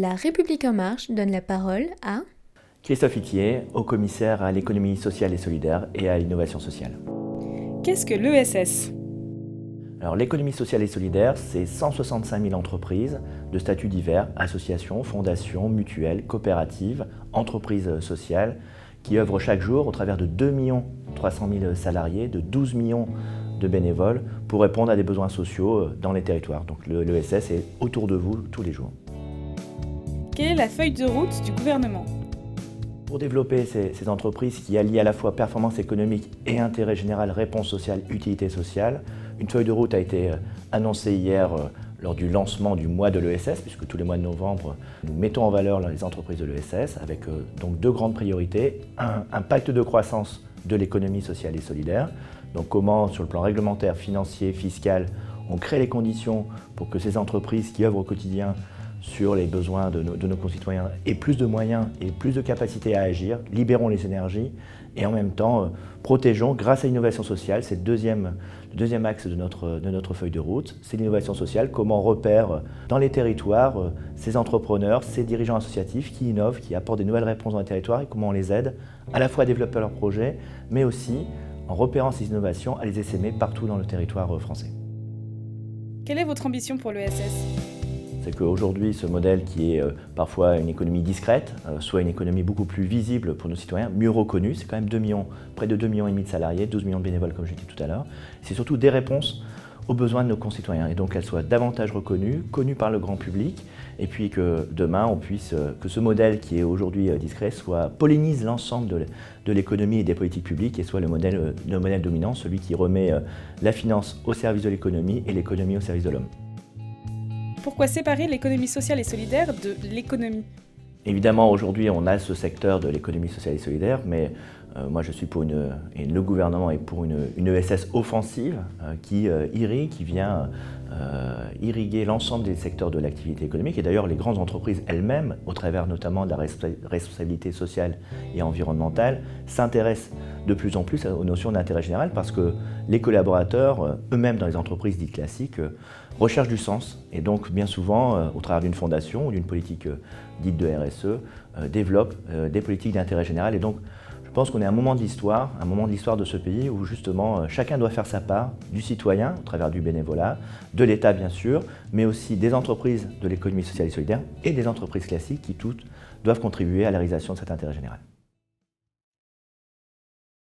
La République en marche donne la parole à Christophe Itier, haut commissaire à l'économie sociale et solidaire et à l'innovation sociale. Qu'est-ce que l'ESS Alors l'économie sociale et solidaire, c'est 165 000 entreprises de statuts divers, associations, fondations, mutuelles, coopératives, entreprises sociales, qui œuvrent chaque jour au travers de 2 300 000 salariés, de 12 millions de bénévoles pour répondre à des besoins sociaux euh, dans les territoires. Donc l'ESS est autour de vous tous les jours. La feuille de route du gouvernement pour développer ces, entreprises qui allient à la fois performance économique et intérêt général, réponse sociale, utilité sociale, une feuille de route a été euh, annoncée hier euh, lors du lancement du mois de l'ESS, puisque tous les mois de novembre, nous mettons en valeur les entreprises de l'ESS avec donc deux grandes priorités. un pacte de croissance de l'économie sociale et solidaire. Donc comment, sur le plan réglementaire, financier, fiscal, on crée les conditions pour que ces entreprises qui œuvrent au quotidien sur les besoins de nos, concitoyens. Aient plus de moyens et plus de capacité à agir, libérons les énergies et en même temps euh, protégeons grâce à l'innovation sociale, c'est le deuxième, deuxième axe de notre, de notre feuille de route, c'est l'innovation sociale, comment on repère dans les territoires euh, ces entrepreneurs, ces dirigeants associatifs qui innovent, qui apportent des nouvelles réponses dans les territoires et comment on les aide à la fois à développer leurs projets, mais aussi en repérant ces innovations à les essaimer partout dans le territoire euh, français. Quelle est votre ambition pour l'ESS c'est qu'aujourd'hui, ce modèle qui est euh, parfois une économie discrète, euh, soit une économie beaucoup plus visible pour nos citoyens, mieux reconnue. C'est quand même 2 millions, près de 2 millions et demi de salariés, 12 millions de bénévoles, comme je l'ai dit tout à l'heure. C'est surtout des réponses aux besoins de nos concitoyens et donc qu'elles soient davantage reconnues, connues par le grand public et puis que demain on puisse, euh, que ce modèle qui est aujourd'hui discret soit pollinise l'ensemble de l'économie et des politiques publiques et soit le modèle dominant, celui qui remet la finance au service de l'économie et l'économie au service de l'homme. Pourquoi séparer l'économie sociale et solidaire de l'économie Évidemment, aujourd'hui, on a ce secteur de l'économie sociale et solidaire, mais euh, moi, je suis pour une, et le gouvernement est pour une, ESS offensive euh, qui euh, irrigue, qui vient irriguer l'ensemble des secteurs de l'activité économique. Et d'ailleurs, les grandes entreprises elles-mêmes, au travers notamment de la responsabilité sociale et environnementale, s'intéressent de plus en plus aux notions d'intérêt général parce que les collaborateurs, eux-mêmes dans les entreprises dites classiques, recherchent du sens et donc bien souvent, au travers d'une fondation ou d'une politique dite de RSE, développent des politiques d'intérêt général. Et donc, je pense qu'on est à un moment de l'histoire, un moment de l'histoire de ce pays où justement euh, chacun doit faire sa part, du citoyen au travers du bénévolat, de l'État bien sûr, mais aussi des entreprises de l'économie sociale et solidaire et des entreprises classiques qui toutes doivent contribuer à la réalisation de cet intérêt général.